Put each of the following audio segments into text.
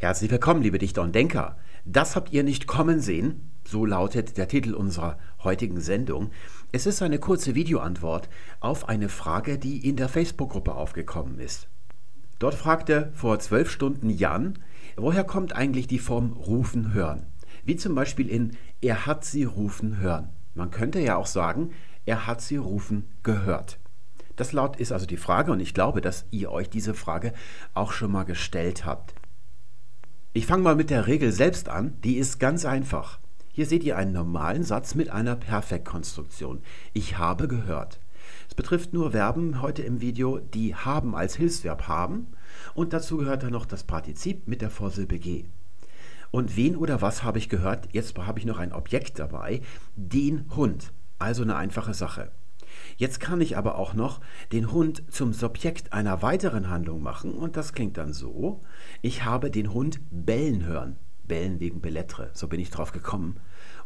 Herzlich willkommen, liebe Dichter und Denker. Das habt ihr nicht kommen sehen, so lautet der Titel unserer heutigen Sendung. Es ist eine kurze Videoantwort auf eine Frage, die in der Facebook-Gruppe aufgekommen ist. Dort fragte vor zwölf Stunden Jan, woher kommt eigentlich die Form rufen hören? Wie zum Beispiel in er hat sie rufen hören. Man könnte ja auch sagen, er hat sie rufen gehört. Das laut ist also die Frage und ich glaube, dass ihr euch diese Frage auch schon mal gestellt habt. Ich fange mal mit der Regel selbst an, die ist ganz einfach. Hier seht ihr einen normalen Satz mit einer Perfektkonstruktion. Ich habe gehört. Es betrifft nur Verben heute im Video, die haben als Hilfsverb haben und dazu gehört dann noch das Partizip mit der Vorsilbe G. Und wen oder was habe ich gehört? Jetzt habe ich noch ein Objekt dabei, den Hund. Also eine einfache Sache. Jetzt kann ich aber auch noch den Hund zum Subjekt einer weiteren Handlung machen und das klingt dann so. Ich habe den Hund bellen hören. Bellen wegen Bellettre, so bin ich drauf gekommen.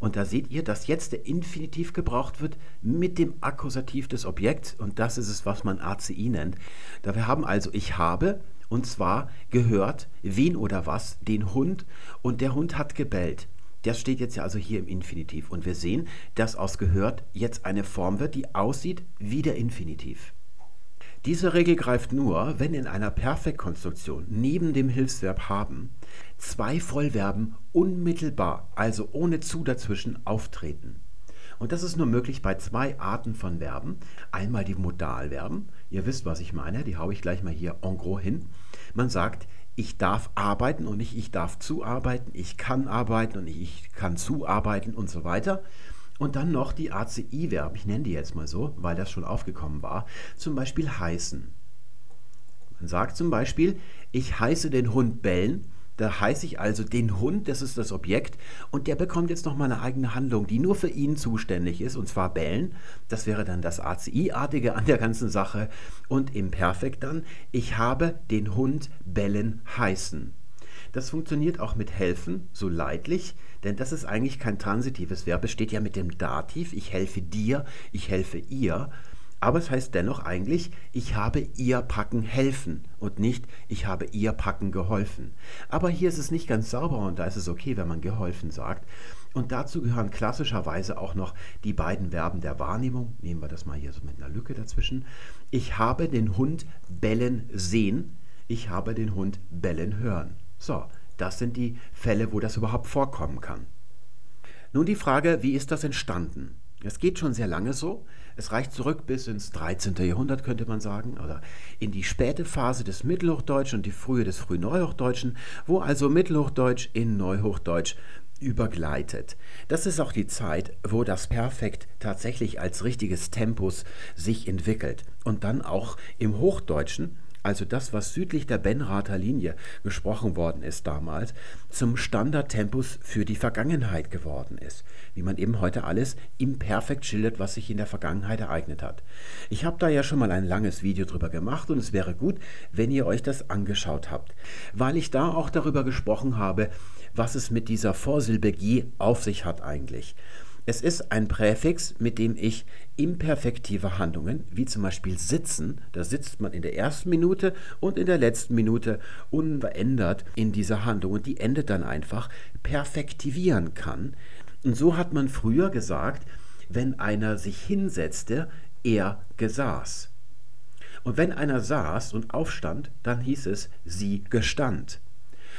Und da seht ihr, dass jetzt der Infinitiv gebraucht wird mit dem Akkusativ des Objekts und das ist es, was man ACI nennt. Da wir haben also ich habe und zwar gehört wen oder was, den Hund und der Hund hat gebellt. Das steht jetzt ja also hier im Infinitiv. Und wir sehen, dass aus gehört jetzt eine Form wird, die aussieht wie der Infinitiv. Diese Regel greift nur, wenn in einer Perfektkonstruktion neben dem Hilfsverb haben zwei Vollverben unmittelbar, also ohne zu dazwischen, auftreten. Und das ist nur möglich bei zwei Arten von Verben. Einmal die Modalverben. Ihr wisst, was ich meine, die haue ich gleich mal hier en gros hin. Man sagt, ich darf arbeiten und nicht ich darf zuarbeiten, ich kann arbeiten und nicht ich kann zuarbeiten und so weiter. Und dann noch die ACI-Verben, ich nenne die jetzt mal so, weil das schon aufgekommen war, zum Beispiel heißen. Man sagt zum Beispiel, ich heiße den Hund bellen da heiße ich also den Hund, das ist das Objekt, und der bekommt jetzt noch mal eine eigene Handlung, die nur für ihn zuständig ist, und zwar bellen. Das wäre dann das ACI-artige an der ganzen Sache. Und im Perfekt dann, ich habe den Hund bellen heißen. Das funktioniert auch mit helfen, so leidlich, denn das ist eigentlich kein transitives Verb. Es steht ja mit dem Dativ, ich helfe dir, ich helfe ihr. Aber es heißt dennoch eigentlich, ich habe ihr Packen helfen und nicht, ich habe ihr Packen geholfen. Aber hier ist es nicht ganz sauber und da ist es okay, wenn man geholfen sagt. Und dazu gehören klassischerweise auch noch die beiden Verben der Wahrnehmung. Nehmen wir das mal hier so mit einer Lücke dazwischen. Ich habe den Hund bellen sehen. Ich habe den Hund bellen hören. So, das sind die Fälle, wo das überhaupt vorkommen kann. Nun die Frage, wie ist das entstanden? Es geht schon sehr lange so. Es reicht zurück bis ins 13. Jahrhundert, könnte man sagen, oder in die späte Phase des Mittelhochdeutschen und die frühe des Frühneuhochdeutschen, wo also Mittelhochdeutsch in Neuhochdeutsch übergleitet. Das ist auch die Zeit, wo das Perfekt tatsächlich als richtiges Tempus sich entwickelt und dann auch im Hochdeutschen also das, was südlich der Benrather Linie gesprochen worden ist damals, zum Standardtempus für die Vergangenheit geworden ist. Wie man eben heute alles imperfekt schildert, was sich in der Vergangenheit ereignet hat. Ich habe da ja schon mal ein langes Video drüber gemacht und es wäre gut, wenn ihr euch das angeschaut habt, weil ich da auch darüber gesprochen habe, was es mit dieser Vorsilbe G auf sich hat eigentlich. Es ist ein Präfix, mit dem ich imperfektive Handlungen, wie zum Beispiel sitzen, da sitzt man in der ersten Minute und in der letzten Minute unverändert in dieser Handlung und die endet dann einfach, perfektivieren kann. Und so hat man früher gesagt, wenn einer sich hinsetzte, er gesaß. Und wenn einer saß und aufstand, dann hieß es, sie gestand.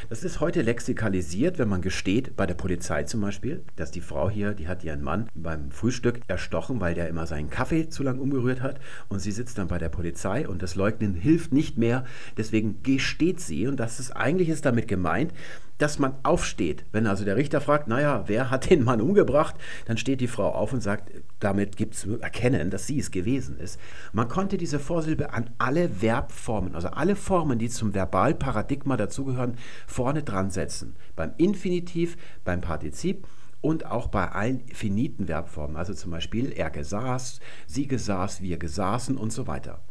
Das ist heute lexikalisiert, wenn man gesteht, bei der Polizei zum Beispiel, dass die Frau hier, die hat ihren Mann beim Frühstück erstochen, weil der immer seinen Kaffee zu lang umgerührt hat. Und sie sitzt dann bei der Polizei und das Leugnen hilft nicht mehr, deswegen gesteht sie. Und das ist eigentlich ist damit gemeint, dass man aufsteht. Wenn also der Richter fragt, naja, wer hat den Mann umgebracht, dann steht die Frau auf und sagt, damit gibt es Erkennen, dass sie es gewesen ist. Man konnte diese Vorsilbe an alle Verbformen, also alle Formen, die zum Verbalparadigma dazugehören, vorne dran setzen. Beim Infinitiv, beim Partizip und auch bei allen finiten Verbformen, also zum Beispiel er gesaß, sie gesaß, wir gesaßen und so weiter.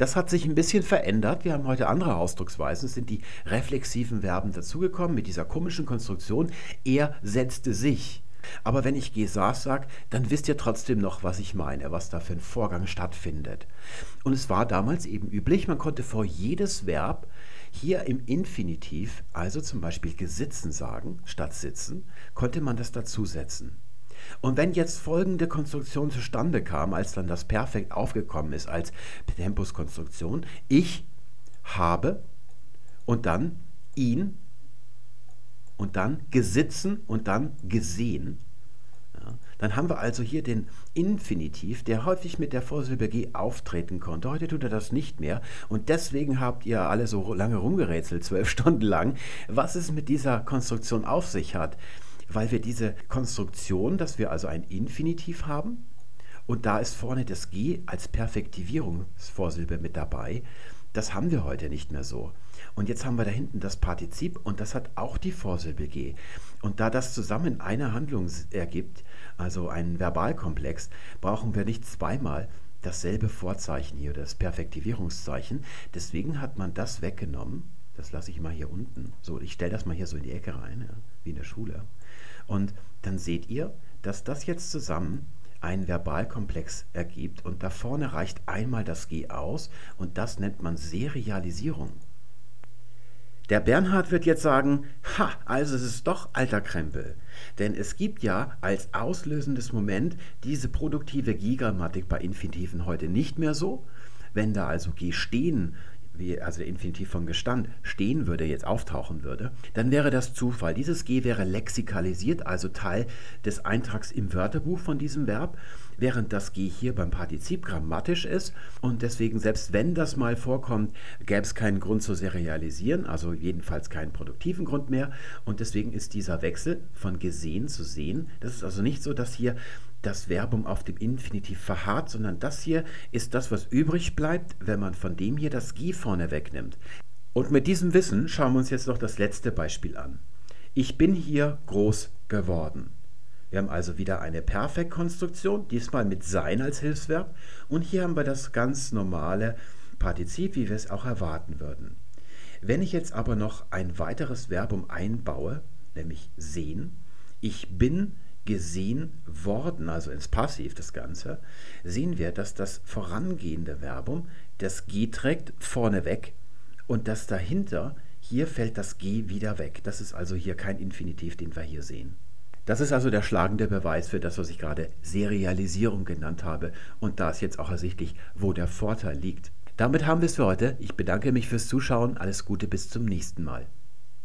Das hat sich ein bisschen verändert. Wir haben heute andere Ausdrucksweisen. Es sind die reflexiven Verben dazugekommen mit dieser komischen Konstruktion. Er setzte sich. Aber wenn ich gesaß sage, dann wisst ihr trotzdem noch, was ich meine, was da für ein Vorgang stattfindet. Und es war damals eben üblich, man konnte vor jedes Verb Hier im Infinitiv, also zum Beispiel gesitzen sagen statt sitzen, konnte man das dazusetzen. Und wenn jetzt folgende Konstruktion zustande kam, als dann das Perfekt aufgekommen ist als Tempuskonstruktion, ich habe und dann ihn und dann gesitzen und dann gesehen, ja, dann haben wir also hier den Infinitiv, der häufig mit der Vorsilbe G auftreten konnte. Heute tut er das nicht mehr und deswegen habt ihr alle so lange rumgerätselt, zwölf Stunden lang, was es mit dieser Konstruktion auf sich hat weil wir diese Konstruktion, dass wir also ein Infinitiv haben und da ist vorne das G als Perfektivierungsvorsilbe mit dabei, das haben wir heute nicht mehr so. Und jetzt haben wir da hinten das Partizip und das hat auch die Vorsilbe G. Und da das zusammen eine Handlung ergibt, also einen Verbalkomplex, brauchen wir nicht zweimal dasselbe Vorzeichen hier, das Perfektivierungszeichen. Deswegen hat man das weggenommen. Das lasse ich mal hier unten. So, ich stelle das mal hier so in die Ecke rein, ja, wie in der Schule. Und dann seht ihr, dass das jetzt zusammen einen Verbalkomplex ergibt und da vorne reicht einmal das G aus und das nennt man Serialisierung. Der Bernhard wird jetzt sagen, ha, also es ist doch alter Krempel. Denn es gibt ja als auslösendes Moment diese produktive G-Grammatik bei Infinitiven heute nicht mehr so. Wenn da also G stehen wie also der Infinitiv von Gestand stehen würde, jetzt auftauchen würde, dann wäre das Zufall. Dieses G wäre lexikalisiert, also Teil des Eintrags im Wörterbuch von diesem Verb, während das G hier beim Partizip grammatisch ist. Und deswegen, selbst wenn das mal vorkommt, gäbe es keinen Grund zu serialisieren, also jedenfalls keinen produktiven Grund mehr. Und deswegen ist dieser Wechsel von gesehen zu sehen, das ist also nicht so, dass hier das Verbum auf dem Infinitiv verharrt, sondern das hier ist das, was übrig bleibt, wenn man von dem hier das G vorne wegnimmt. Und mit diesem Wissen schauen wir uns jetzt noch das letzte Beispiel an. Ich bin hier groß geworden. Wir haben also wieder eine Perfektkonstruktion, diesmal mit sein als Hilfsverb. Und hier haben wir das ganz normale Partizip, wie wir es auch erwarten würden. Wenn ich jetzt aber noch ein weiteres Verbum einbaue, nämlich sehen, ich bin gesehen worden, also ins Passiv das Ganze, sehen wir, dass das vorangehende Verbum das G trägt vorneweg und das dahinter, hier fällt das G wieder weg. Das ist also hier kein Infinitiv, den wir hier sehen. Das ist also der schlagende Beweis für das, was ich gerade Serialisierung genannt habe. Und da ist jetzt auch ersichtlich, wo der Vorteil liegt. Damit haben wir es für heute. Ich bedanke mich fürs Zuschauen. Alles Gute bis zum nächsten Mal.